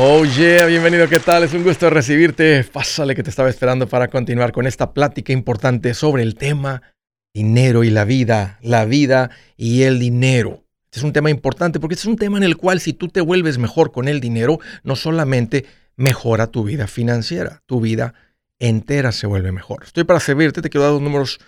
Oh yeah, bienvenido, ¿qué tal? Es un gusto recibirte. Pásale que te estaba esperando para continuar con esta plática importante sobre el tema dinero y la vida, la vida y el dinero. Este es un tema importante porque este es un tema en el cual si tú te vuelves mejor con el dinero, no solamente mejora tu vida financiera, tu vida entera se vuelve mejor. Estoy para servirte, te quiero dar dos números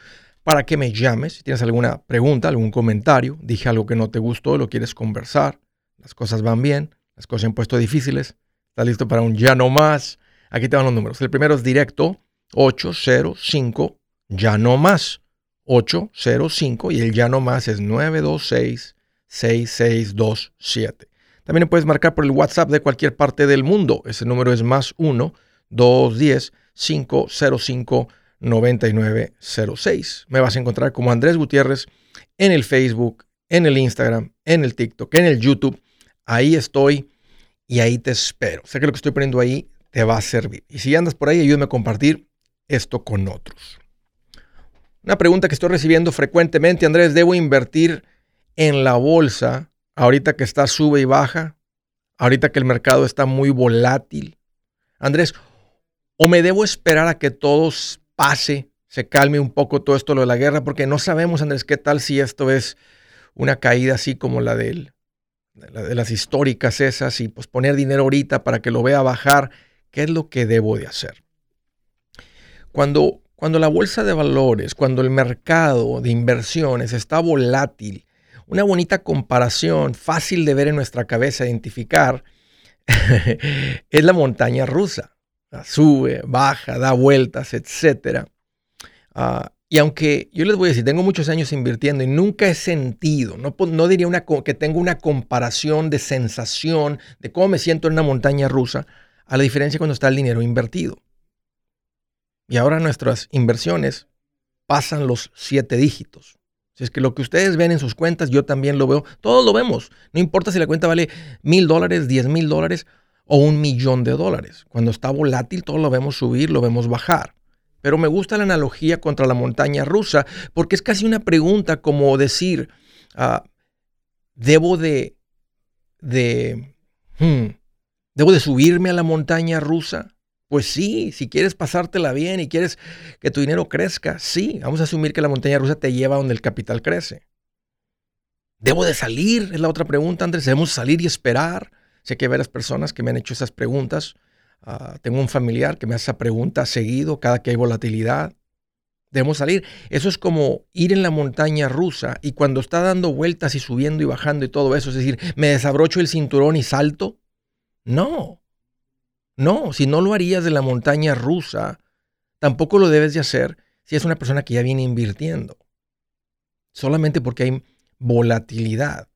para que me llames. Si tienes alguna pregunta, algún comentario, dije algo que no te gustó, lo quieres conversar, las cosas van bien, las cosas se han puesto difíciles, estás listo para un ya no más. Aquí te van los números. El primero es directo 805 ya no más. 805 y el ya no más es 926 6627. También puedes marcar por el WhatsApp de cualquier parte del mundo. Ese número es más 1 210 505 9906. Me vas a encontrar como Andrés Gutiérrez en el Facebook, en el Instagram, en el TikTok, en el YouTube. Ahí estoy y ahí te espero. Sé que lo que estoy poniendo ahí te va a servir. Y si andas por ahí, ayúdame a compartir esto con otros. Una pregunta que estoy recibiendo frecuentemente, Andrés, ¿debo invertir en la bolsa ahorita que está sube y baja? Ahorita que el mercado está muy volátil. Andrés, ¿o me debo esperar a que todo pase, se calme un poco todo esto lo de la guerra? Porque no sabemos, Andrés, qué tal si esto es una caída así como la de, de las históricas esas y pues poner dinero ahorita para que lo vea bajar. ¿Qué es lo que debo de hacer? Cuando, cuando la bolsa de valores, cuando el mercado de inversiones está volátil, una bonita comparación fácil de ver en nuestra cabeza, identificar, es la montaña rusa. Sube, baja, da vueltas, etc. y aunque yo les voy a decir, tengo muchos años invirtiendo y nunca he sentido, no, no diría una, que tengo una comparación de sensación de cómo me siento en una montaña rusa, a la diferencia cuando está el dinero invertido. Y ahora nuestras inversiones pasan los siete dígitos. Si es que lo que ustedes ven en sus cuentas, yo también lo veo. Todos lo vemos. No importa si la cuenta vale mil dólares, diez mil dólares o un millón de dólares. Cuando está volátil, todo lo vemos subir, lo vemos bajar. Pero me gusta la analogía contra la montaña rusa porque es casi una pregunta como decir, ah, ¿debo de, de, hmm, ¿debo de subirme a la montaña rusa? Pues sí, si quieres pasártela bien y quieres que tu dinero crezca, sí, vamos a asumir que la montaña rusa te lleva donde el capital crece. ¿Debo de salir? Es la otra pregunta, Andrés. ¿Debemos salir y esperar? Sé que hay varias personas que me han hecho esas preguntas. Ah, tengo un familiar que me hace esa pregunta seguido cada que hay volatilidad. Debemos salir. Eso es como ir en la montaña rusa y cuando está dando vueltas y subiendo y bajando y todo eso, es decir, me desabrocho el cinturón y salto. No, no, si no lo harías de la montaña rusa, tampoco lo debes de hacer si es una persona que ya viene invirtiendo. Solamente porque hay volatilidad.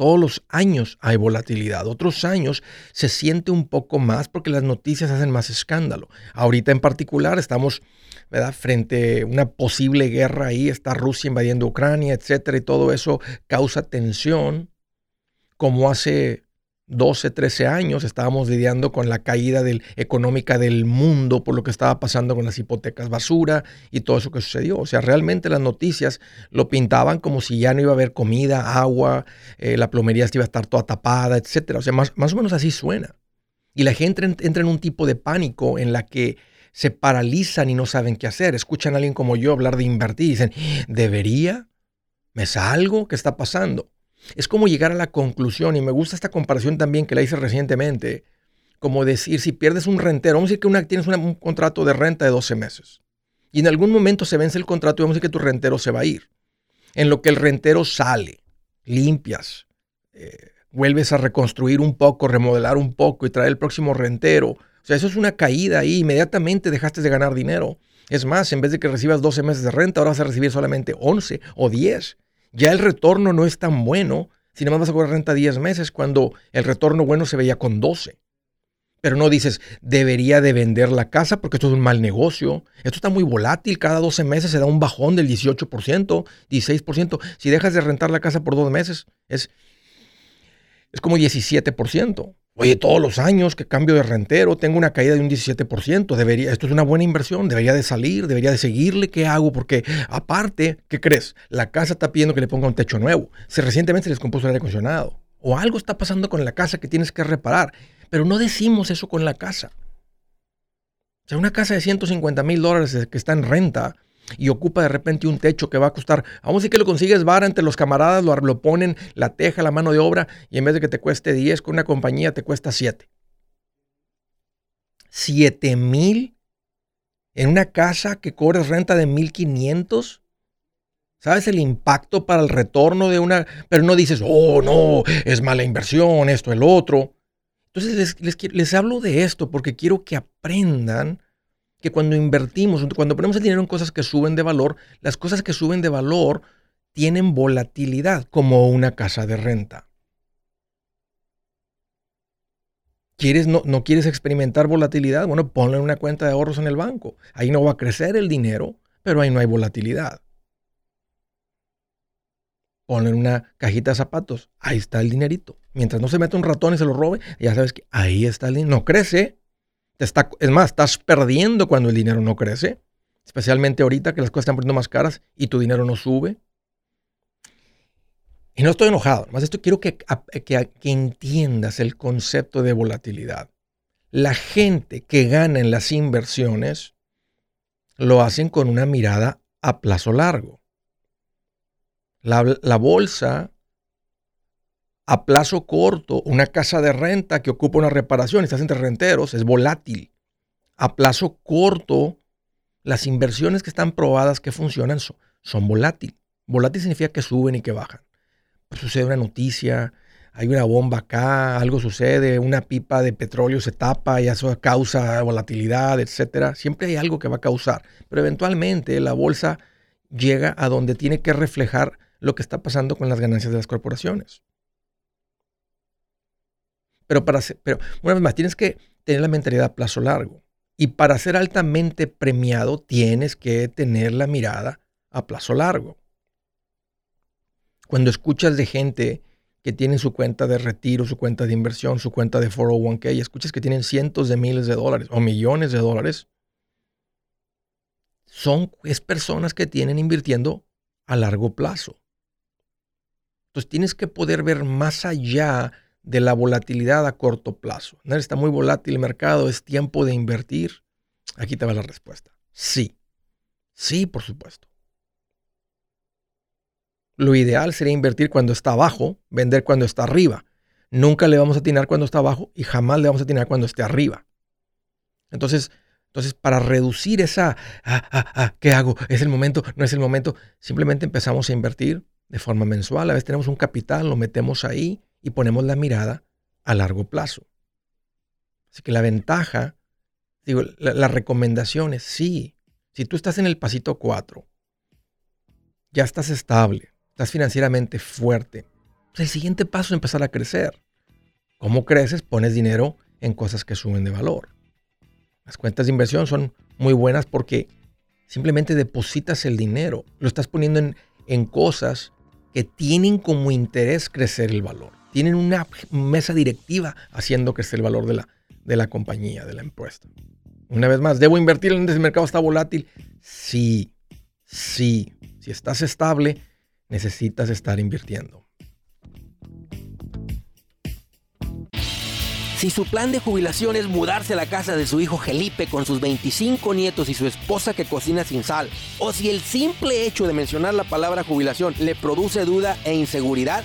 Todos los años hay volatilidad. Otros años se siente un poco más porque las noticias hacen más escándalo. Ahorita en particular estamos ¿verdad? frente a una posible guerra ahí. Está Rusia invadiendo Ucrania, etcétera, y todo eso causa tensión. Como hace 12, 13 años estábamos lidiando con la caída económica del mundo por lo que estaba pasando con las hipotecas basura y todo eso que sucedió. O sea, realmente las noticias lo pintaban como si ya no iba a haber comida, agua, eh, la plomería iba a estar toda tapada, etc. O sea, más, o menos así suena. Y la gente entra en un tipo de pánico en la que se paralizan y no saben qué hacer. Escuchan a alguien como yo hablar de invertir y dicen, ¿debería? ¿Me salgo? ¿Qué está pasando? Es como llegar a la conclusión, y me gusta esta comparación también que la hice recientemente, como decir, si pierdes un rentero, vamos a decir que una, tienes un contrato de renta de 12 meses, y en algún momento se vence el contrato y vamos a decir que tu rentero se va a ir. En lo que el rentero sale, limpias, eh, vuelves a reconstruir un poco, remodelar un poco y traer el próximo rentero. O sea, eso es una caída ahí, inmediatamente dejaste de ganar dinero. Es más, en vez de que recibas 12 meses de renta, ahora vas a recibir solamente 11 o 10 ya el retorno no es tan bueno si nada más vas a cobrar renta 10 meses cuando el retorno bueno se veía con 12. Pero no dices, debería de vender la casa porque esto es un mal negocio. Esto está muy volátil. Cada 12 meses se da un bajón del 18%, 16%. Si dejas de rentar la casa por dos meses, es, es como 17%. Oye, todos los años que cambio de rentero, tengo una caída de un 17%, debería, esto es una buena inversión, debería de salir, debería de seguirle, ¿qué hago? Porque aparte, ¿qué crees? La casa está pidiendo que le ponga un techo nuevo, si recientemente se les compuso el aire acondicionado, o algo está pasando con la casa que tienes que reparar. Pero no decimos eso con la casa. O sea, una casa de 150 mil dólares que está en renta y ocupa de repente un techo que va a costar, vamos a decir que lo consigues vara entre los camaradas, lo, lo ponen, la teja, la mano de obra, y en vez de que te cueste 10 con una compañía, te cuesta 7. 7 mil en una casa que cobres renta de 1500. ¿Sabes el impacto para el retorno de una? Pero no dices, oh, no, es mala inversión, esto, el otro. Entonces les, les, hablo de esto porque quiero que aprendan que cuando invertimos, cuando ponemos el dinero en cosas que suben de valor, las cosas que suben de valor tienen volatilidad como una casa de renta. ¿Quieres, no, no, quieres experimentar volatilidad? Bueno, ponle en una cuenta de ahorros en el banco. Ahí no va a crecer el dinero, pero ahí no hay volatilidad. Ponle en una cajita de zapatos. Ahí está el dinerito. Mientras no se meta un ratón y se lo robe, ya sabes que ahí está el dinero. No crece. Está, es más, estás perdiendo cuando el dinero no crece. Especialmente ahorita que las cosas están poniendo más caras y tu dinero no sube. Y no estoy enojado, más esto quiero que, que, que entiendas el concepto de volatilidad. La gente que gana en las inversiones lo hacen con una mirada a plazo largo. La, bolsa a plazo corto, una casa de renta que ocupa una reparación, estás entre renteros, es volátil. A plazo corto, las inversiones que están probadas que funcionan son, son volátiles. Volátil significa que suben y que bajan. Pues sucede una noticia, hay una bomba acá, algo sucede, una pipa de petróleo se tapa y eso causa volatilidad, etc. Siempre hay algo que va a causar, pero eventualmente la bolsa llega a donde tiene que reflejar lo que está pasando con las ganancias de las corporaciones. Pero, para pero una vez más, tienes que tener la mentalidad a plazo largo. Y para ser altamente premiado, tienes que tener la mirada a plazo largo. Cuando escuchas de gente que tiene su cuenta de retiro, su cuenta de inversión, su cuenta de 401k, y escuchas que tienen cientos de miles de dólares o millones de dólares, son es personas que tienen invirtiendo a largo plazo. Entonces tienes que poder ver más allá de la volatilidad a corto plazo. Está muy volátil el mercado, es tiempo de invertir. Aquí te va la respuesta. Sí. Sí, por supuesto. Lo ideal sería invertir cuando está abajo, vender cuando está arriba. Nunca le vamos a atinar cuando está abajo y jamás le vamos a atinar cuando esté arriba. Entonces, entonces para reducir esa, ah, ah, ah, ¿qué hago? ¿Es el momento? ¿No es el momento? Simplemente empezamos a invertir de forma mensual. A veces tenemos un capital, lo metemos ahí y ponemos la mirada a largo plazo. Así que la ventaja, digo, la, recomendación es sí. Si tú estás en el pasito 4, ya estás estable, estás financieramente fuerte, pues el siguiente paso es empezar a crecer. ¿Cómo creces? Pones dinero en cosas que suben de valor. Las cuentas de inversión son muy buenas porque simplemente depositas el dinero, lo estás poniendo en, en cosas que tienen como interés crecer el valor. Tienen una mesa directiva haciendo crecer el valor de la, de la compañía, de la empresa. Una vez más, ¿debo invertir en el mercado está volátil? Sí, sí. Si estás estable, necesitas estar invirtiendo. Si su plan de jubilación es mudarse a la casa de su hijo Felipe con sus 25 nietos y su esposa que cocina sin sal, o si el simple hecho de mencionar la palabra jubilación le produce duda e inseguridad,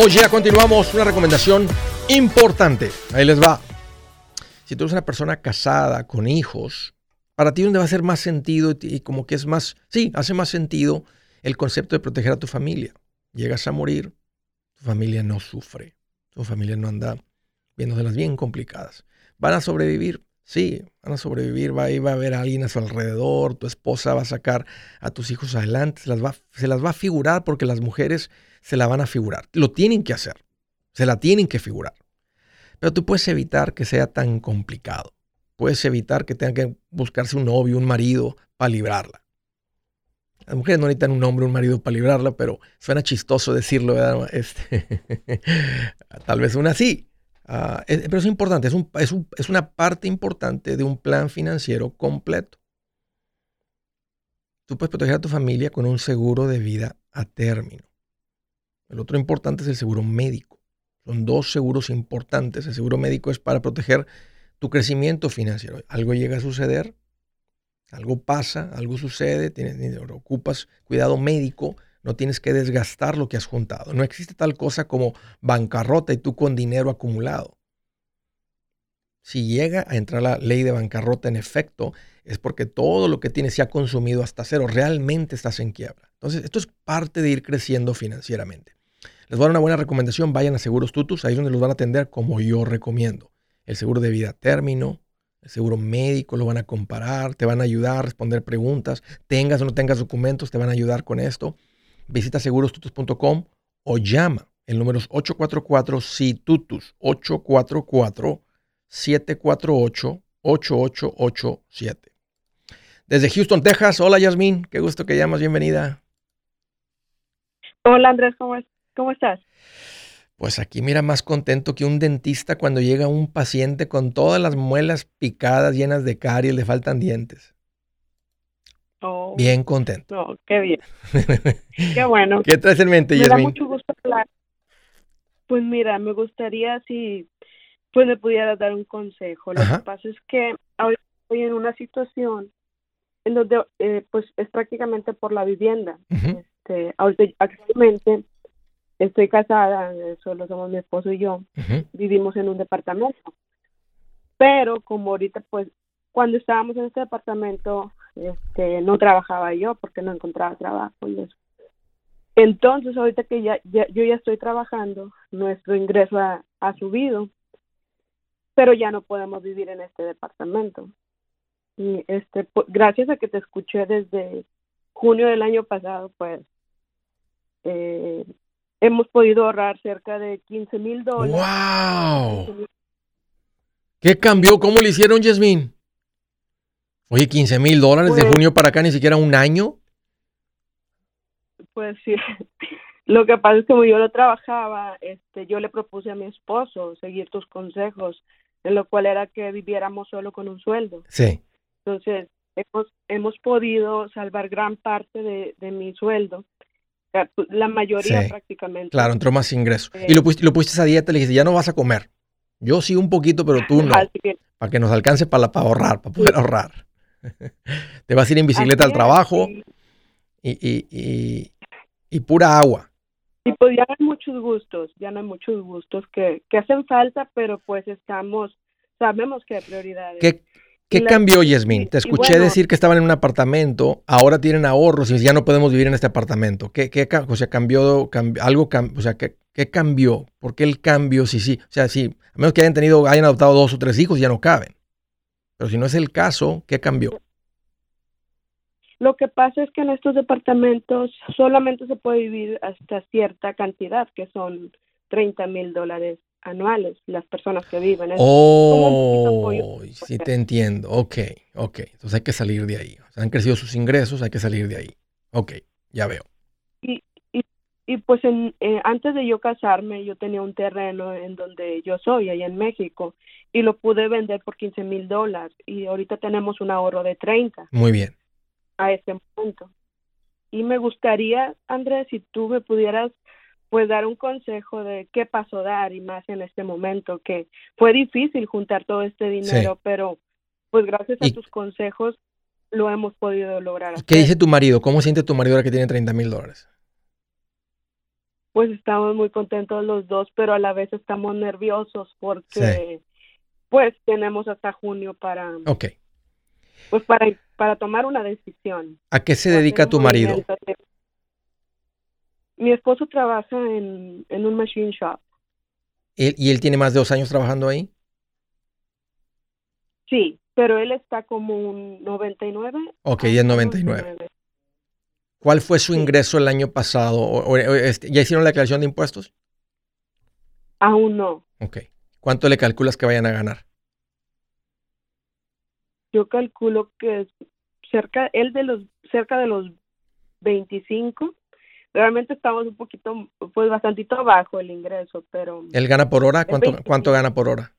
Oye, ya continuamos. Una recomendación importante. Ahí les va. Si tú eres una persona casada con hijos, para ti donde va a hacer más sentido y como que es más, sí, hace más sentido el concepto de proteger a tu familia. Llegas a morir, tu familia no sufre, tu familia no anda las bien complicadas. ¿Van a sobrevivir? Sí, van a sobrevivir, va, a haber alguien a su alrededor, tu esposa va a sacar a tus hijos adelante, se las va, se las va a figurar porque las mujeres se la van a figurar. Lo tienen que hacer. Se la tienen que figurar. Pero tú puedes evitar que sea tan complicado. Puedes evitar que tengan que buscarse un novio, un marido para librarla. Las mujeres no necesitan un hombre, un marido para librarla, pero suena chistoso decirlo, ¿verdad? Este, tal vez una sí. Ah, pero es importante, es, es una parte importante de un plan financiero completo. Tú puedes proteger a tu familia con un seguro de vida a término. El otro importante es el seguro médico. Son dos seguros importantes. El seguro médico es para proteger tu crecimiento financiero. Algo llega a suceder, algo pasa, algo sucede, tienes, ocupas cuidado médico, no tienes que desgastar lo que has juntado. No existe tal cosa como bancarrota y tú con dinero acumulado. Si llega a entrar la ley de bancarrota en efecto, es porque todo lo que tienes se ha consumido hasta cero. Realmente estás en quiebra. Entonces, esto es parte de ir creciendo financieramente. Les voy a dar una buena recomendación, vayan a Seguros Tutus, ahí es donde los van a atender como yo recomiendo. El seguro de vida término, el seguro médico, lo van a comparar, te van a ayudar a responder preguntas, tengas o no tengas documentos, te van a ayudar con esto. Visita segurostutus.com o llama. El número es 844-SITUTUS, 844-748-8887. Desde Houston, Texas. Hola, Yasmín. Qué gusto que llamas. Bienvenida. Hola, Andrés. ¿Cómo estás? ¿Cómo estás? Pues aquí mira más contento que un dentista cuando llega un paciente con todas las muelas picadas, llenas de caries, le faltan dientes. Oh, bien contento. No, qué bien. qué bueno. ¿Qué traes en mente, Me da mucho gusto hablar. Pues mira, me gustaría si pues me pudieras dar un consejo. Lo que pasa es que ahora estoy en una situación en donde eh, pues es prácticamente por la vivienda. este, ahorita, actualmente estoy casada, solo somos mi esposo y yo, vivimos en un departamento. Pero como ahorita, pues, cuando estábamos en este departamento, este, no trabajaba yo porque no encontraba trabajo y eso. Entonces, ahorita que ya, yo ya estoy trabajando, nuestro ingreso ha, subido, pero ya no podemos vivir en este departamento. Y este, gracias a que te escuché desde junio del año pasado, pues eh, hemos podido ahorrar cerca de 15 mil dólares. ¡Wow! ¿Qué cambió? ¿Cómo le hicieron, Yasmín? Oye, 15 mil dólares de pues junio para acá, ni siquiera un año. Pues sí. Lo que pasa es que como yo lo trabajaba, este, yo le propuse a mi esposo seguir tus consejos, en lo cual era que viviéramos solo con un sueldo. Sí. Entonces, hemos, hemos podido salvar gran parte de, de mi sueldo pues, la mayoría prácticamente. Claro, entró más ingreso. y lo pusiste, lo pusiste a dieta, le dijiste, ya no vas a comer. Yo sí un poquito, pero tú no. para que nos alcance para, para ahorrar, para poder ahorrar. Te vas a ir en bicicleta al trabajo y, y, y, y, pura agua. Y pues ya no hay muchos gustos, ya no hay muchos gustos que, que hacen falta, pero pues estamos, sabemos que hay prioridades. ¿Qué, ¿Qué cambió, Yasmin? Te escuché decir que estaban en un apartamento, ahora tienen ahorros y ya no podemos vivir en este apartamento. ¿Qué, qué o sea, cambió, algo, o sea, ¿qué, ¿qué, cambió? ¿Por qué el cambio? Sí, sí, o sea, sí, a menos que hayan tenido, hayan adoptado dos o tres hijos, ya no caben. Pero si no es el caso, ¿qué cambió? Lo que pasa es que en estos departamentos solamente se puede vivir hasta cierta cantidad, que son 30 mil dólares anuales, las personas que viven. oh, sí te entiendo. Ok, ok. Entonces hay que salir de ahí. han crecido sus ingresos, hay que salir de ahí. Ok, ya veo. Y, pues en, eh, antes de yo casarme, yo tenía un terreno en donde yo soy, allá en México, y lo pude vender por 15 mil dólares. Y ahorita tenemos un ahorro de 30. Muy bien a este punto. Y me gustaría, Andrés, si tú me pudieras pues dar un consejo de qué pasó dar y más en este momento, que fue difícil juntar todo este dinero, pero pues gracias a tus consejos lo hemos podido lograr. ¿Qué dice tu marido? ¿Cómo siente tu marido ahora que tiene 30 mil dólares? Pues estamos muy contentos los dos, pero a la vez estamos nerviosos porque pues tenemos hasta junio para... Ok. Pues para para tomar una decisión. ¿A qué se dedica tu marido? Mi esposo trabaja en, un machine shop. ¿Y él tiene más de dos años trabajando ahí? Sí, pero él está como un 99. Ok, y es 99. ¿Cuál fue su ingreso el año pasado? Este, ¿Ya hicieron la declaración de impuestos? Aún no. Ok. ¿Cuánto le calculas que vayan a ganar? yo calculo que es cerca, él de los, cerca de los 25. Realmente estamos un poquito, pues bastantito bajo el ingreso, pero... ¿Él gana por hora? ¿Cuánto, ¿cuánto gana por hora?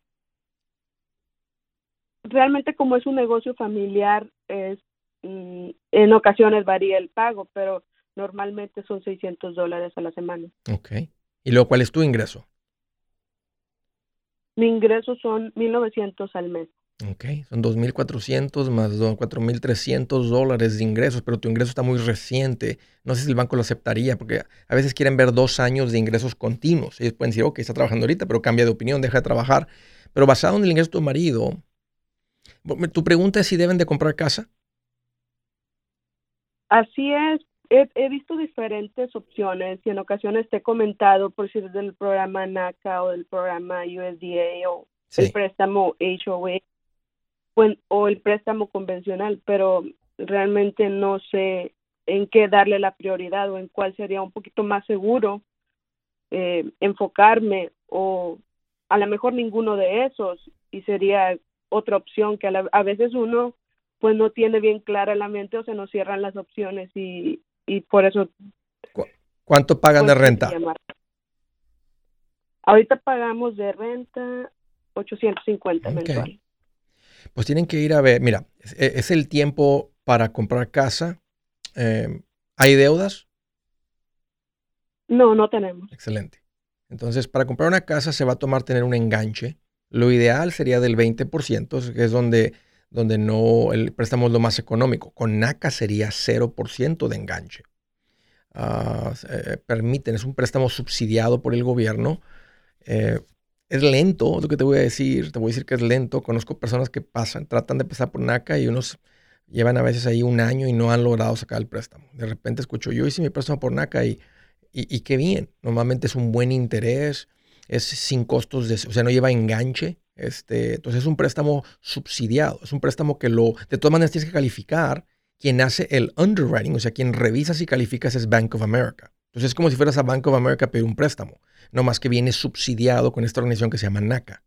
Realmente como es un negocio familiar, es en ocasiones varía el pago, pero normalmente son 600 dólares a la semana. Ok. ¿Y luego cuál es tu ingreso? Mi ingreso son 1.900 al mes. Ok, son 2.400 más 4.300 dólares de ingresos, pero tu ingreso está muy reciente. No sé si el banco lo aceptaría, porque a veces quieren ver dos años de ingresos continuos. Ellos pueden decir, ok, está trabajando ahorita, pero cambia de opinión, deja de trabajar. Pero basado en el ingreso de tu marido, tu pregunta es si deben de comprar casa. Así es. He, visto diferentes opciones y en ocasiones te he comentado por si es del programa NACA o del programa USDA o el préstamo HOA o el préstamo convencional, pero realmente no sé en qué darle la prioridad o en cuál sería un poquito más seguro eh, enfocarme o a lo mejor ninguno de esos y sería otra opción que a, veces uno pues no tiene bien clara la mente o se nos cierran las opciones y, y por eso ¿Cuánto pagan de renta? Ahorita pagamos de renta 850 mensual pues tienen que ir a ver, mira, es, el tiempo para comprar casa. Em, ¿Hay deudas? No, no tenemos. Excelente. Entonces, para comprar una casa se va a tomar tener un enganche. Lo ideal sería del 20%, que es donde, donde no el préstamo es lo más económico. Con NACA sería 0% de enganche. Eh, permiten, es un préstamo subsidiado por el gobierno. Eh, es lento, lo que te voy a decir, te voy a decir que es lento. Conozco personas que pasan, tratan de pasar por NACA y unos llevan a veces ahí un año y no han logrado sacar el préstamo. De repente escucho, yo hice mi préstamo por NACA y, y, qué bien. Normalmente es un buen interés, es sin costos, de, o sea, no lleva enganche. Este, entonces es un préstamo subsidiado, es un préstamo que lo, de todas maneras tienes que calificar. Quien hace el underwriting, o sea, quien revisa si calificas es Bank of America. Entonces es como si fueras a Bank of America a pedir un préstamo no más que viene subsidiado con esta organización que se llama NACA.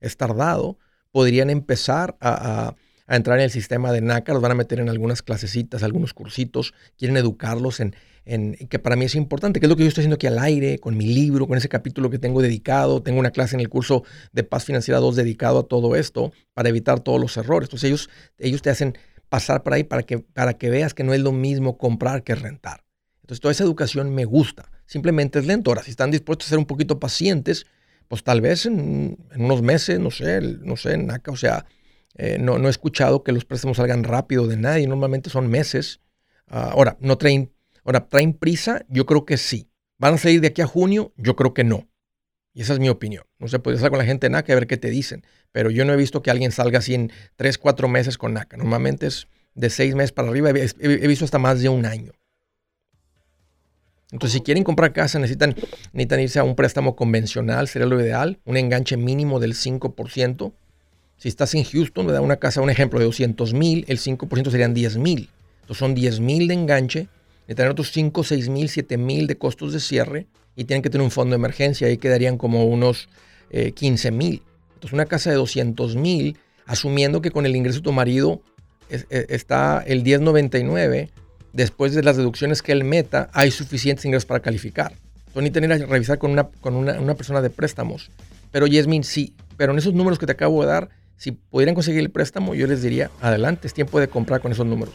Es tardado, podrían empezar a, entrar en el sistema de NACA, los van a meter en algunas clasecitas, algunos cursitos, quieren educarlos en, en, que para mí es importante, que es lo que yo estoy haciendo aquí al aire, con mi libro, con ese capítulo que tengo dedicado, tengo una clase en el curso de Paz Financiera 2 dedicado a todo esto, para evitar todos los errores. Entonces ellos, ellos te hacen pasar por ahí para que, para que veas que no es lo mismo comprar que rentar. Entonces toda esa educación me gusta simplemente es lento. Ahora, si están dispuestos a ser un poquito pacientes, pues tal vez en, unos meses, no sé, no sé, NACA, o sea, eh, no, no, he escuchado que los préstamos salgan rápido de nadie, normalmente son meses. Ah, ahora, no traen, ahora, ¿traen prisa? Yo creo que sí. ¿Van a salir de aquí a junio? Yo creo que no. Y esa es mi opinión. No se puede estar con la gente NACA a ver qué te dicen. Pero yo no he visto que alguien salga así en 3, 4 meses con NACA. Normalmente es de 6 meses para arriba. He, visto hasta más de un año. Entonces, si quieren comprar casa, necesitan, necesitan irse a un préstamo convencional, sería lo ideal. Un enganche mínimo del 5%. Si estás en Houston, me da una casa, un ejemplo de 200 mil, el 5% serían 10 mil. Entonces son 10 mil de enganche, necesitan otros 5, 6 mil, 7 mil de costos de cierre y tienen que tener un fondo de emergencia. Ahí quedarían como unos 15 eh, mil. Entonces, una casa de 200 mil, asumiendo que con el ingreso de tu marido e, está el 1099, después de las deducciones que él meta, hay suficientes ingresos para calificar. Entonces, ni tener que revisar con, una, con una, persona de préstamos. Pero Yasmin sí. Pero en esos números que te acabo de dar, si pudieran conseguir el préstamo, yo les diría, adelante, es tiempo de comprar con esos números.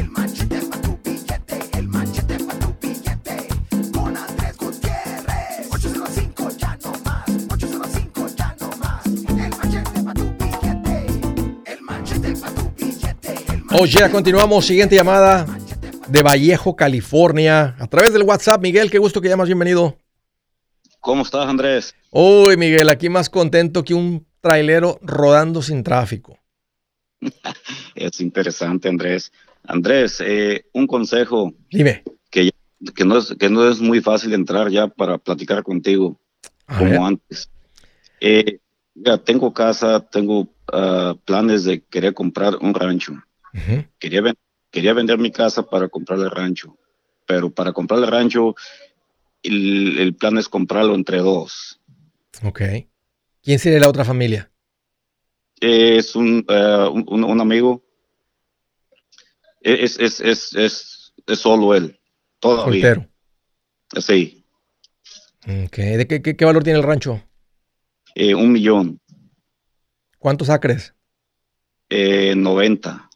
Oye, continuamos. Siguiente llamada de Vallejo, California. A través del WhatsApp, Miguel, qué gusto que llamas. Bienvenido. ¿Cómo estás, Andrés? Uy, Miguel, aquí más contento que un trailero rodando sin tráfico. es interesante, Andrés. Andrés, eh, un consejo. Dime. Que, que, no es, que no es muy fácil entrar ya para platicar contigo como antes. Eh, ya tengo casa, tengo ah, planes de querer comprar un rancho quería, quería vender mi casa para comprar el rancho, pero para comprar el rancho el, plan es comprarlo entre dos. Ok. ¿Quién sería la otra familia? Es un, eh, un, amigo. Es, es, es, es, solo él. Todavía. Soltero. Sí. Okay. ¿De qué, qué, valor tiene el rancho? Eh, un millón. ¿Cuántos acres? Eh, 90.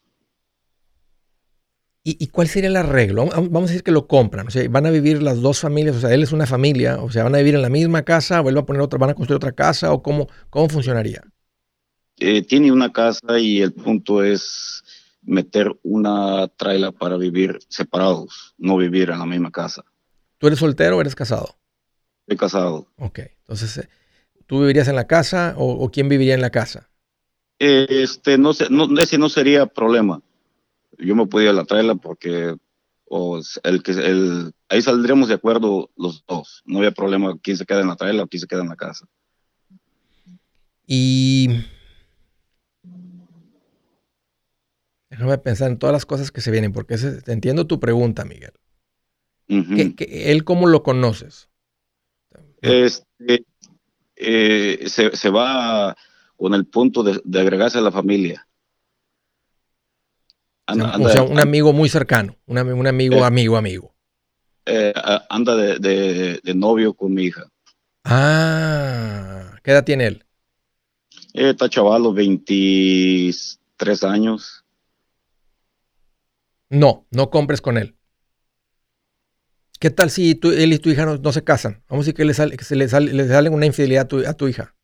¿Y, cuál sería el arreglo? Vamos a decir que lo compran, o sea, van a vivir las dos familias, o sea, él es una familia, o sea, van a vivir en la misma casa, vuelve a poner otra, van a construir otra casa, o cómo, cómo funcionaría? Eh, tiene una casa y el punto es meter una traila para vivir separados, no vivir en la misma casa. ¿Tú eres soltero o eres casado? Estoy casado. Ok, entonces, eh, ¿tú vivirías en la casa o, quién viviría en la casa? este, no sé, no, ese no sería problema yo me podía la traerla porque o el que el, ahí saldríamos de acuerdo los dos. No había problema quién se queda en la traila o quién se queda en la casa. Y déjame pensar en todas las cosas que se vienen, porque entiendo tu pregunta, Miguel. él cómo lo conoces? Este, eh, se, va con el punto de, de agregarse a la familia o sea, un amigo muy cercano, un, amigo, eh, amigo, amigo. Eh, anda de, novio con mi hija. Ah, ¿qué edad tiene él? Eh, está chavalo, 23 años. No, no compres con él. ¿Qué tal si tú, él y tu hija no, se casan? Vamos a decir que, le sale, que se le sale, le sale una infidelidad a tu hija.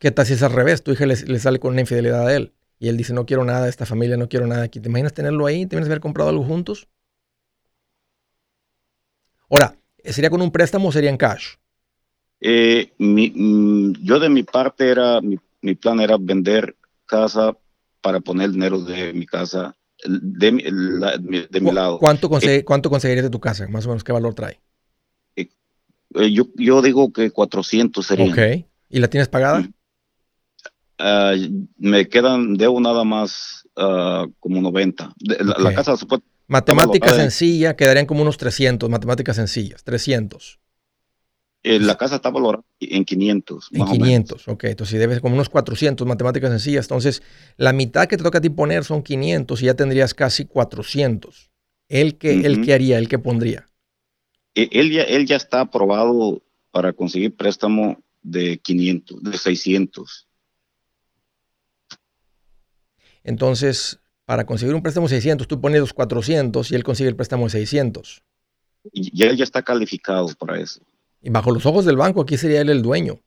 ¿Qué tal si es al revés? Tu hija le, sale con una infidelidad a él y él dice, no quiero nada de esta familia, no quiero nada aquí. ¿Te imaginas tenerlo ahí? ¿Te imaginas haber comprado algo juntos? Ahora, ¿sería con un préstamo o sería en cash? Eh, mm, yo de mi parte era, mi, plan era vender casa para poner dinero de mi casa de, mi lado. ¿Cuánto, eh, ¿Cuánto conseguirías de tu casa? Más o menos, ¿qué valor trae? Eh, eh, yo, yo digo que 400 sería. Ok. ¿Y la tienes pagada? Ah, me quedan, debo nada más uh, como 90. la, casa supuesta. Matemática sencilla, quedarían como unos 300, matemáticas sencillas, 300. Eh, la casa está valorada en 500. En 500, ok. Entonces, si debes como unos 400, matemáticas sencillas, entonces la mitad que te toca a ti poner son 500 y ya tendrías casi 400. ¿El que, el que haría? ¿El que pondría? E, él ya, él ya está aprobado para conseguir préstamo de 500, de 600. Entonces, para conseguir un préstamo de 600, tú pones los 400 y él consigue el préstamo de 600. Y él ya está calificado para eso. Y bajo los ojos del banco, aquí sería él el dueño.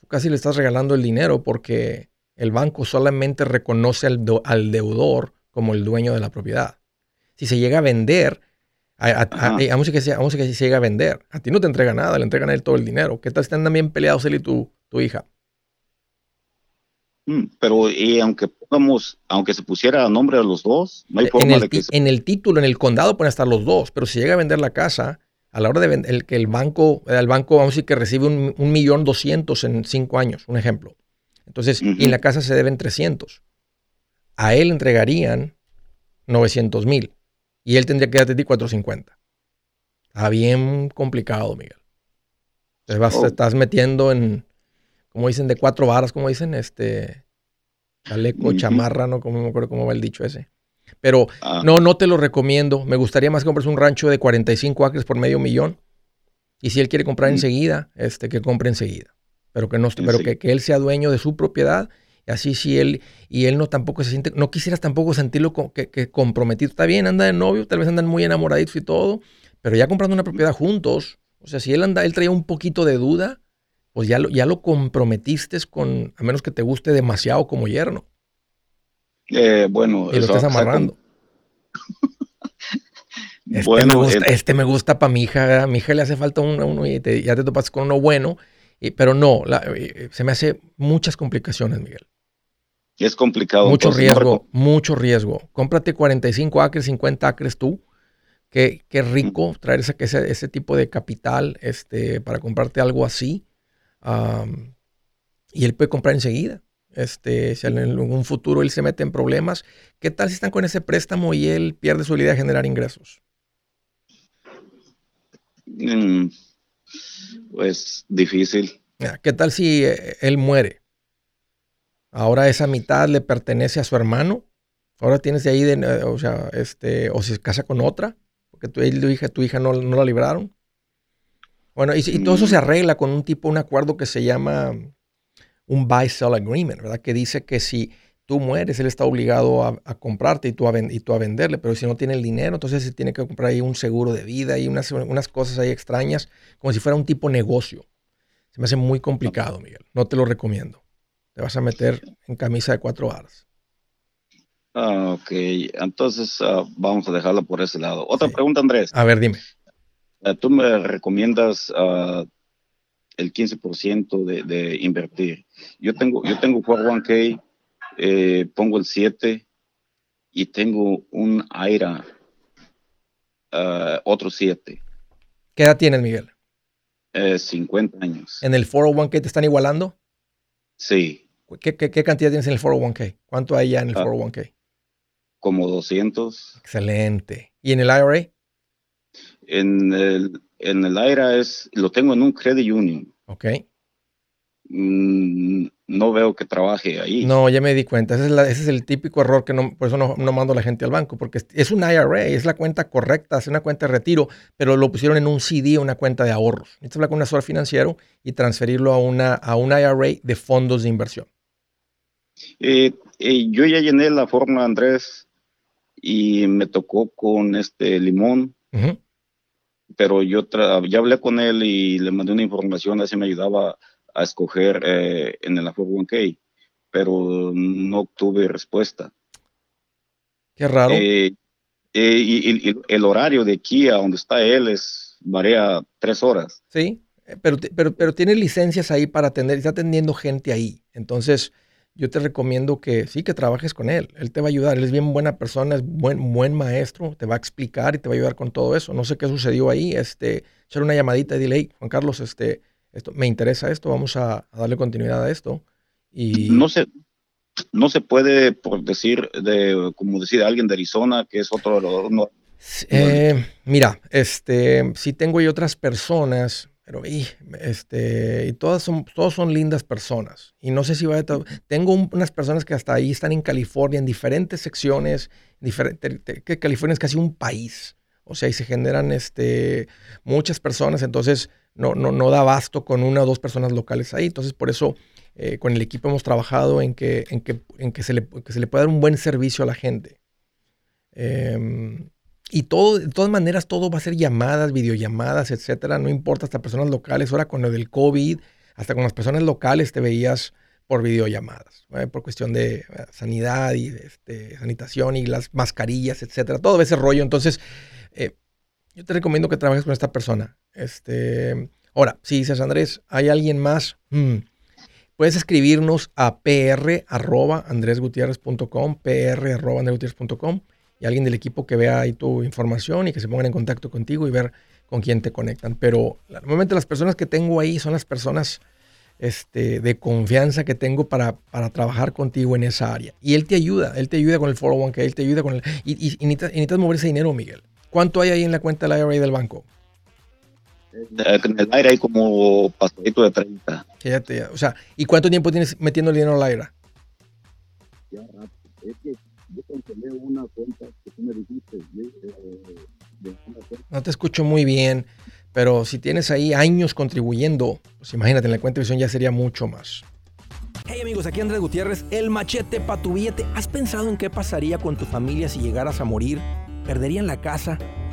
Tú casi le estás regalando el dinero porque el banco solamente reconoce al, deudor como el dueño de la propiedad. Si se llega a vender, a, vamos, a que se, llega a vender, a ti no te entrega nada, le entregan a él todo el dinero. ¿Qué tal están también peleados él y tu, tu hija? Mm, pero y aunque pongamos, aunque se pusiera a nombre de los dos, no hay en de que En el título, en el condado pueden estar los dos, pero si llega a vender la casa, a la hora de vender, el, que el banco, el banco, vamos a decir que recibe un, millón doscientos en cinco años, un ejemplo. Entonces, y en la casa se deben 300. A él entregarían 900 mil y él tendría que darte ti 450. Está bien complicado, Miguel. Te, vas, te oh. estás metiendo en, como dicen, de cuatro varas, como dicen, este, chaleco, chamarra, ¿no? Como me acuerdo cómo va el dicho ese. Pero ah. no, no te lo recomiendo. Me gustaría más que compres un rancho de 45 acres por medio millón. Y si él quiere comprar mm. enseguida, este, que compre enseguida. Pero que no, pero que, que, él sea dueño de su propiedad. Así si él, y él no tampoco se siente, no quisieras tampoco sentirlo que, comprometido. Está bien, anda de novio, tal vez andan muy enamoraditos y todo, pero ya comprando una propiedad juntos, o sea, si él anda, él traía un poquito de duda, pues ya lo, ya lo comprometiste con, a menos que te guste demasiado como yerno. Eh, bueno, y lo estás amarrando. este, me gusta, este me gusta para mi hija. A mi hija le hace falta uno, y ya te topas con uno bueno. pero no, eh, se me hace muchas complicaciones, Miguel. Es complicado. Mucho riesgo, mucho riesgo. Cómprate 45 acres, 50 acres tú. Qué, qué rico traer ese, ese, tipo de capital este, para comprarte algo así. y él puede comprar enseguida. Este, si en un futuro él se mete en problemas, ¿qué tal si están con ese préstamo y él pierde su habilidad de generar ingresos? Mm, pues difícil. ¿Qué tal si eh, él muere? Ahora esa mitad le pertenece a su hermano. Ahora tienes de ahí, de, eh, o sea, este, o se casa con otra, porque tu, hija, tu hija no, no la libraron. Bueno, y, y, todo eso se mm. arregla con un tipo, un acuerdo que se llama un buy-sell agreement, ¿verdad? Que dice que si tú mueres, él está obligado a, comprarte y tú a, y tú a venderle, pero si no tiene el dinero, entonces se tiene que comprar ahí un seguro de vida y unas, unas cosas ahí extrañas, como si fuera un tipo negocio. Se me hace muy complicado, Miguel. No te lo recomiendo. Te vas a meter en camisa de cuatro varas. Ah, ok, entonces ah, vamos a dejarlo por ese lado. Otra pregunta, Andrés. A ver, dime. Ah, ¿Tú me recomiendas el 15% de, de invertir. Yo tengo, yo tengo 401k, eh, pongo el 7 y tengo un AIRA, uh, otro 7. ¿Qué edad tienes, Miguel? 50 eh, años. ¿En el 401k te están igualando? Sí. ¿Qué, qué, qué cantidad tienes en el 401k? ¿Cuánto hay ya en el 401k? Ah, como 200. Excelente. ¿Y en el IRA? En el, en el IRA es, lo tengo en un credit union. Ok. Mm, no veo que trabaje ahí. No, ya me di cuenta. Ese es, el típico error que no, por eso no, mando a la gente al banco, porque es un IRA, es la cuenta correcta, es una cuenta de retiro, pero lo pusieron en un CD, una cuenta de ahorros. Necesitas hablar con un asesor financiero y transferirlo a, una, a un IRA de fondos de inversión. Eh, eh, yo ya llené la forma, Andrés, y me tocó con este limón pero yo ya hablé con él y le mandé una información, así me ayudaba a escoger eh, en el 401k, pero no obtuve respuesta. Qué raro. Eh, eh, y, el horario de aquí a donde está él es varía tres horas. Sí, pero, pero, pero tiene licencias ahí para atender, está atendiendo gente ahí. Entonces, yo te recomiendo que sí, que trabajes con él. Él te va a ayudar. Él es bien buena persona, es buen, buen maestro, te va a explicar y te va a ayudar con todo eso. No sé qué sucedió ahí. Este, echar una llamadita y dile, Juan Carlos, este, esto, me interesa esto, vamos a, darle continuidad a esto. Y... No se, no se puede, por decir, de, como decir alguien de Arizona, que es otro de los... Eh, mira, este, sí tengo y otras personas, pero y, este, y todas son, todos son lindas personas. Y no sé si va a... Tengo unas personas que hasta ahí están en California, en diferentes secciones, diferente, que California es casi un país. O sea, ahí se generan este, muchas personas, entonces no, no, no da abasto con una o dos personas locales ahí. Entonces, por eso eh, con el equipo hemos trabajado en que, en que, en que, se, le, que se le pueda dar un buen servicio a la gente. Em, y todo, de todas maneras, todo va a ser llamadas, videollamadas, etcétera. No importa, hasta personas locales. Ahora con lo del COVID, hasta con las personas locales te veías por videollamadas, por cuestión de eh, sanidad y este, sanitación y las mascarillas, etcétera. Todo ese rollo. Entonces, eh, yo te recomiendo que trabajes con esta persona. Este, ahora, si dices, Andrés, ¿hay alguien más? Hmm, puedes escribirnos a pr.andresgutierrez.com, pr.andresgutierrez.com y alguien del equipo que vea ahí tu información y que se pongan en contacto contigo y ver con quién te conectan. Pero normalmente las personas que tengo ahí son las personas este, de confianza que tengo para, para, trabajar contigo en esa área. Y él te ayuda, él te ayuda con el 401k, él te ayuda con el... Y, y, y necesitas, mover ese dinero, Miguel. ¿Cuánto hay ahí en la cuenta del IRA del banco? En el aire hay como pasadito de 30. o sea, ¿y cuánto tiempo tienes metiendo el dinero al aire? Ya. Es que yo cancelé una cuenta que tú me dijiste. Eh, no te escucho muy bien, pero si tienes ahí años contribuyendo, pues imagínate, en la cuenta de visión ya sería mucho más. Hey amigos, aquí Andrés Gutiérrez, el machete para tu billete. ¿Has pensado en qué pasaría con tu familia si llegaras a morir? ¿Perderían la casa?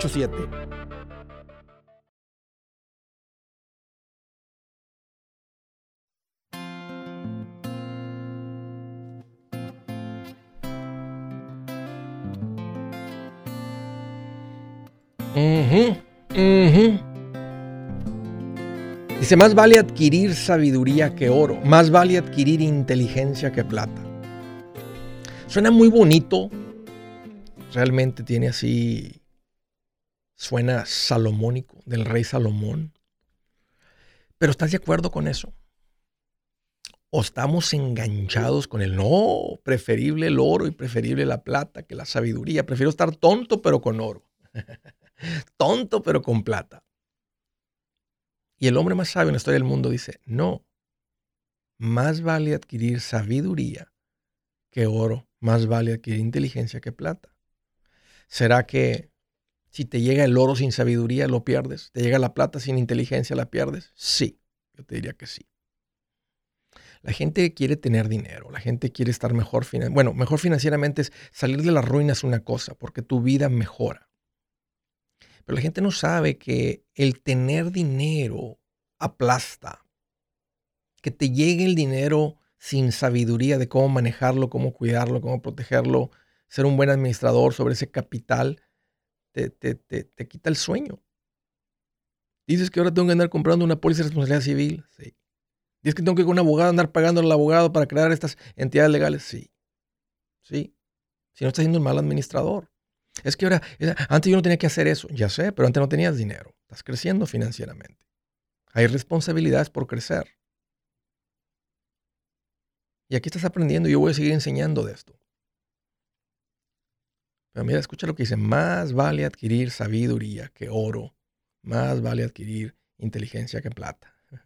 844-748-8887. Uh -huh, Dice, más vale adquirir sabiduría que oro, más vale adquirir inteligencia que plata. Suena muy bonito, realmente tiene así, suena salomónico, del rey Salomón. Pero ¿estás de acuerdo con eso? ¿O estamos enganchados con el no, preferible el oro y preferible la plata que la sabiduría? Prefiero estar tonto pero con oro. tonto pero con plata. Y el hombre más sabio en la historia del mundo dice, no, más vale adquirir sabiduría que oro, más vale adquirir inteligencia que plata. ¿Será que si te llega el oro sin sabiduría lo pierdes? ¿Te llega la plata sin inteligencia la pierdes? Sí, yo te diría que sí. La gente quiere tener dinero, la gente quiere estar mejor, bueno, mejor financieramente es salir de las ruinas una cosa, porque tu vida mejora. Pero la gente no sabe que el tener dinero aplasta. Que te llegue el dinero sin sabiduría de cómo manejarlo, cómo cuidarlo, cómo protegerlo, ser un buen administrador sobre ese capital, te, te, quita el sueño. Dices que ahora tengo que andar comprando una póliza de responsabilidad civil. Sí. Dices que tengo que ir con un abogado, andar pagando al abogado para crear estas entidades legales. Sí. Sí. Si no estás siendo un mal administrador. Es que ahora, antes yo no tenía que hacer eso, ya sé, pero antes no tenías dinero. Estás creciendo financieramente. Hay responsabilidades por crecer. Y aquí estás aprendiendo y yo voy a seguir enseñando de esto. Pero mira, escucha lo que dice, más vale adquirir sabiduría que oro, más vale adquirir inteligencia que plata.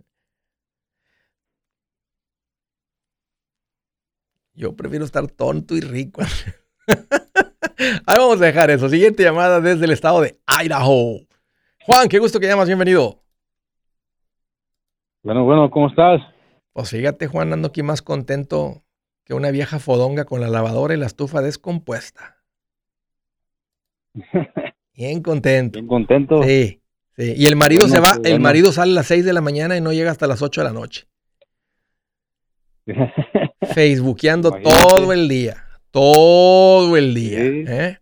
Yo prefiero estar tonto y rico. Ahí vamos a dejar eso. Siguiente llamada desde el estado de Idaho. Juan, qué gusto que llamas, bienvenido. Bueno, bueno, ¿cómo estás? Pues fíjate, Juan, ando aquí más contento que una vieja fodonga con la lavadora y la estufa descompuesta. Bien contento. Bien contento. Sí, sí. Y el marido se va, el marido sale a las 6 de la mañana y no llega hasta las 8 de la noche. Facebookeando todo el día. Todo el día. Sí. ¿eh?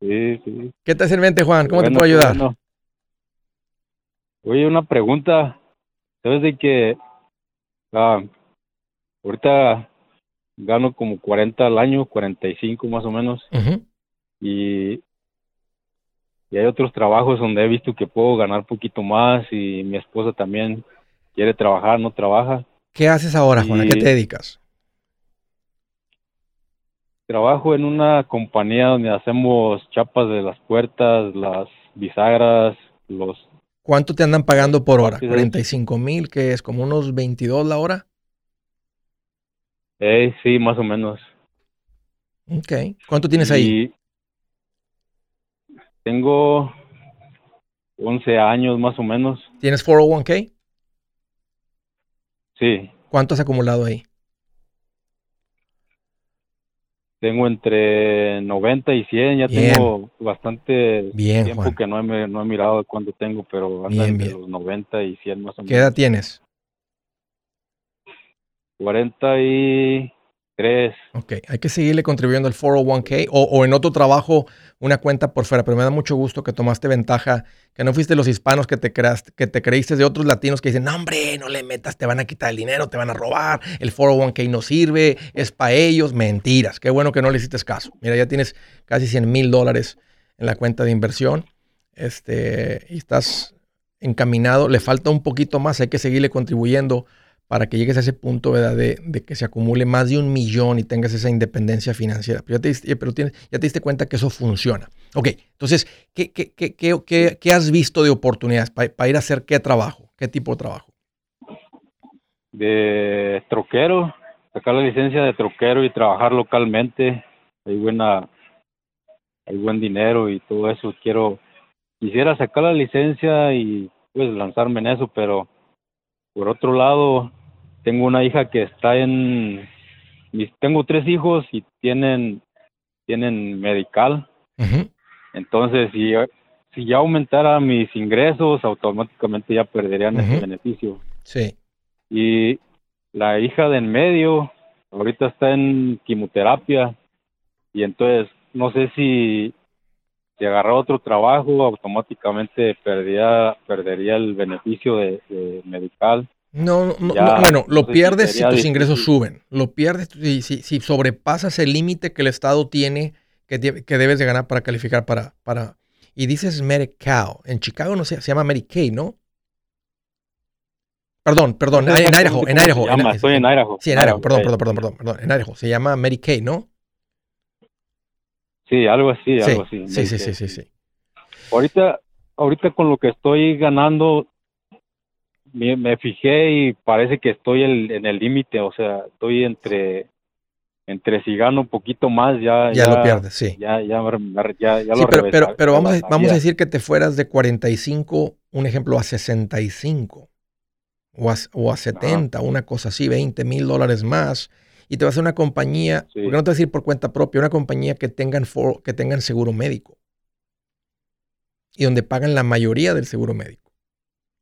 Sí, sí. ¿Qué te hace en mente, Juan? ¿Cómo te puedo ayudar? Oye, una pregunta. ¿Sabes de que ah, ahorita gano como 40 al año, 45 más o menos? Y, y hay otros trabajos donde he visto que puedo ganar poquito más y mi esposa también quiere trabajar, no trabaja. ¿Qué haces ahora, Juan? ¿A qué te dedicas? Trabajo en una compañía donde hacemos chapas de las puertas, las bisagras, los... ¿Cuánto te andan pagando por hora? ¿45 mil? que es? ¿Como unos 22 la hora? Eh, sí, más o menos. Ok. ¿Cuánto tienes ahí? Tengo 11 años más o menos. ¿Tienes 401k? Sí. ¿Cuánto has acumulado ahí? Tengo entre 90 y 100, ya tengo bastante tiempo que no he, no he mirado cuánto tengo, pero anda entre los 90 y 100 más o menos. ¿Qué edad tienes? 40 y Tres. Ok, hay que seguirle contribuyendo al 401k o, o, en otro trabajo una cuenta por fuera, pero me da mucho gusto que tomaste ventaja, que no fuiste los hispanos que te, creaste, que te creíste de otros latinos que dicen, no hombre, no le metas, te van a quitar el dinero, te van a robar, el 401k no sirve, es para ellos, mentiras. Qué bueno que no le hiciste caso. Mira, ya tienes casi 100 mil dólares en la cuenta de inversión este, y estás encaminado, le falta un poquito más, hay que seguirle contribuyendo para que llegues a ese punto ¿verdad? De, que se acumule más de un millón y tengas esa independencia financiera. Pero ya te, diste, pero tienes, ya te diste cuenta que eso funciona. Ok, entonces, ¿qué, has visto de oportunidades para ir a hacer qué trabajo? ¿Qué tipo de trabajo? De troquero, sacar la licencia de troquero y trabajar localmente. Hay buena, hay buen dinero y todo eso. Quiero, quisiera sacar la licencia y pues lanzarme en eso, pero por otro lado, tengo una hija que está en, tengo tres hijos y tienen, tienen medical. Entonces, si, si ya aumentara mis ingresos, automáticamente ya perderían ese beneficio. Sí. Y la hija de en medio, ahorita está en quimioterapia y entonces no sé si si agarra otro trabajo, automáticamente perdería, perdería el beneficio de, medical. No, no, bueno, lo pierdes si tus ingresos suben. Lo pierdes si, si, sobrepasas el límite que el Estado tiene que, que, debes de ganar para calificar para... para y dices Medical. En Chicago no se, se llama Medicaid, ¿no? Perdón, perdón, en Idaho, en Idaho. estoy en Idaho. Sí, en Idaho, perdón, perdón, perdón, perdón, perdón, en Idaho. Se llama Medicaid, ¿no? Sí, algo así, algo así. Sí, sí, sí, sí, sí. Ahorita, ahorita con lo que estoy ganando, me, fijé y parece que estoy en el límite, o sea, estoy entre entre si gano un poquito más ya ya, lo pierdes, sí. Ya ya ya, ya sí, pero, pero, pero vamos a, vamos a decir que te fueras de 45, un ejemplo a 65 o a, o a 70, una cosa así, 20 mil dólares más y te vas a una compañía, porque no te voy a decir por cuenta propia, una compañía que tengan, que tengan seguro médico y donde pagan la mayoría del seguro médico.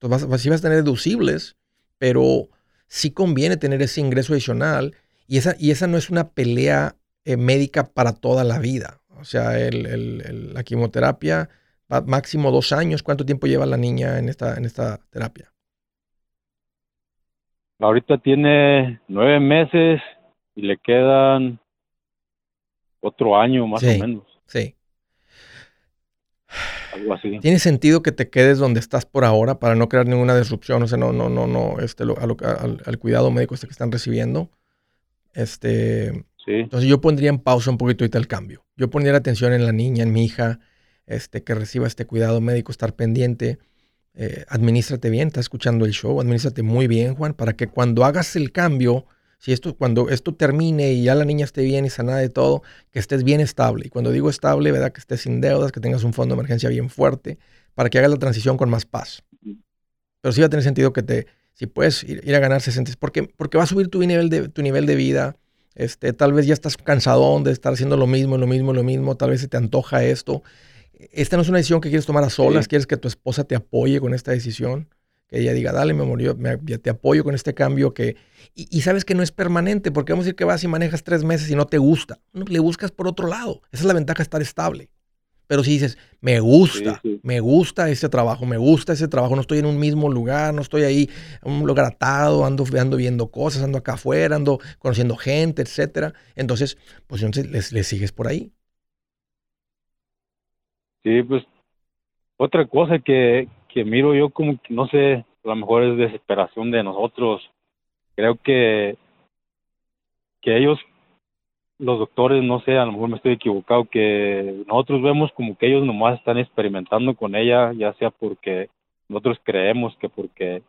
Entonces vas, vas a tener deducibles, pero sí conviene tener ese ingreso adicional y esa, y esa no es una pelea eh, médica para toda la vida. O sea, el, la quimioterapia, máximo dos años. ¿Cuánto tiempo lleva la niña en esta, en esta terapia? Ahorita tiene nueve meses y le quedan otro año más o menos. Sí. Algo así. ¿Tiene sentido que te quedes donde estás por ahora para no crear ninguna disrupción? O sea, no, no, no, no, este, al, cuidado médico este que están recibiendo. Este, sí. Entonces yo pondría en pausa un poquito ahorita el cambio. Yo pondría atención en la niña, en mi hija, este, que reciba este cuidado médico, estar pendiente. Eh, administrate bien, estás escuchando el show, administrate muy bien, Juan, para que cuando hagas el cambio, Si esto, cuando esto termine y ya la niña esté bien y sanada de todo, que estés bien estable. Y cuando digo estable, ¿verdad? Que estés sin deudas, que tengas un fondo de emergencia bien fuerte, para que hagas la transición con más paz. Pero sí va a tener sentido que te, si puedes ir, a ganar 60, porque, porque va a subir tu nivel de, tu nivel de vida. Este, tal vez ya estás cansado de estar haciendo lo mismo, lo mismo, lo mismo. Tal vez se te antoja esto. Esta no es una decisión que quieres tomar a solas. Quieres que tu esposa te apoye con esta decisión. Que ella diga, dale, me murió, me, te apoyo con este cambio. que y, sabes que no es permanente, porque vamos a decir que vas y manejas tres meses y no te gusta. le buscas por otro lado. Esa es la ventaja de estar estable. Pero si dices, me gusta, me gusta ese trabajo, me gusta ese trabajo, no estoy en un mismo lugar, no estoy ahí en un lugar atado, ando, ando viendo cosas, ando acá afuera, ando conociendo gente, etcétera. Entonces, pues entonces le, sigues por ahí. Sí, pues otra cosa que, que miro yo como que no sé, a lo mejor es desesperación de nosotros. Creo que que ellos los doctores, no sé, a lo mejor me estoy equivocado, que nosotros vemos como que ellos nomás están experimentando con ella, ya sea porque nosotros creemos que porque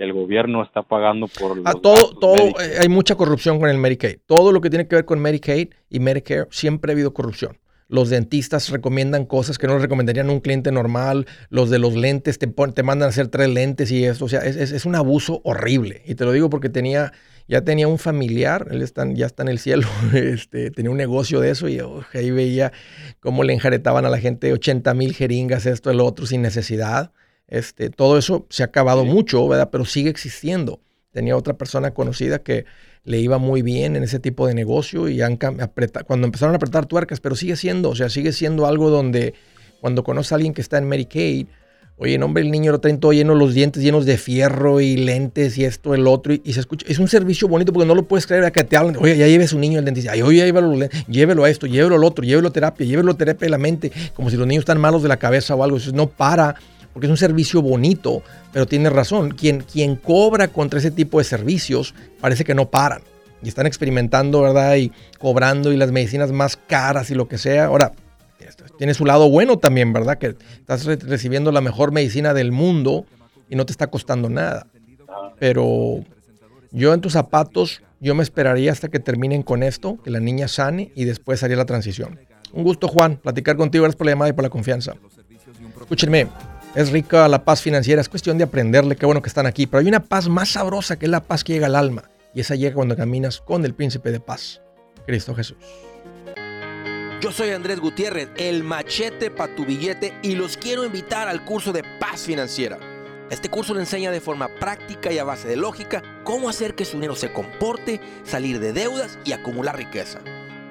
el gobierno está pagando por ah, todo todo eh, hay mucha corrupción con el Medicaid. Todo lo que tiene que ver con Medicaid y Medicare siempre ha habido corrupción los dentistas recomiendan cosas que no recomendarían a un cliente normal, los de los lentes te, te mandan a hacer tres lentes y eso, o sea, es, es, es, un abuso horrible. Y te lo digo porque tenía ya tenía un familiar, él está, ya está en el cielo, este, tenía un negocio de eso y ahí veía cómo le enjaretaban a la gente 80 mil jeringas, esto, el otro, sin necesidad. Este, todo eso se ha acabado mucho, ¿verdad? Pero sigue existiendo. Tenía otra persona conocida que le iba muy bien en ese tipo de negocio y han cuando empezaron a apretar tuercas, pero sigue siendo, o sea, sigue siendo algo donde cuando conoce a alguien que está en Medicaid, Oye, no, hombre, el niño lo traen todo lleno, los dientes llenos de fierro y lentes y esto, el otro, y, se escucha. Es un servicio bonito porque no lo puedes creer a que te hablan. Oye, ya lleve a su niño al dentista. Ay, oye, llévelo, llévelo a esto, llévelo al otro, llévelo a terapia, llévelo a terapia de la mente, como si los niños están malos de la cabeza o algo. Eso no para, porque es un servicio bonito, pero tiene razón. Quien, quien cobra contra ese tipo de servicios parece que no paran. Y están experimentando, ¿verdad? Y cobrando y las medicinas más caras y lo que sea. Ahora, tiene su lado bueno también, ¿verdad? Que estás recibiendo la mejor medicina del mundo y no te está costando nada. Pero yo en tus zapatos, yo me esperaría hasta que terminen con esto, que la niña sane y después haría la transición. Un gusto, Juan, platicar contigo. Gracias por la llamada y por la confianza. Escúchenme, es rica la paz financiera, es cuestión de aprenderle, qué bueno que están aquí, pero hay una paz más sabrosa que es la paz que llega al alma, y esa llega cuando caminas con el príncipe de paz, Cristo Jesús. Yo soy Andrés Gutiérrez, el machete para tu billete y los quiero invitar al curso de paz financiera. Este curso le enseña de forma práctica y a base de lógica cómo hacer que su dinero se comporte, salir de deudas y acumular riqueza.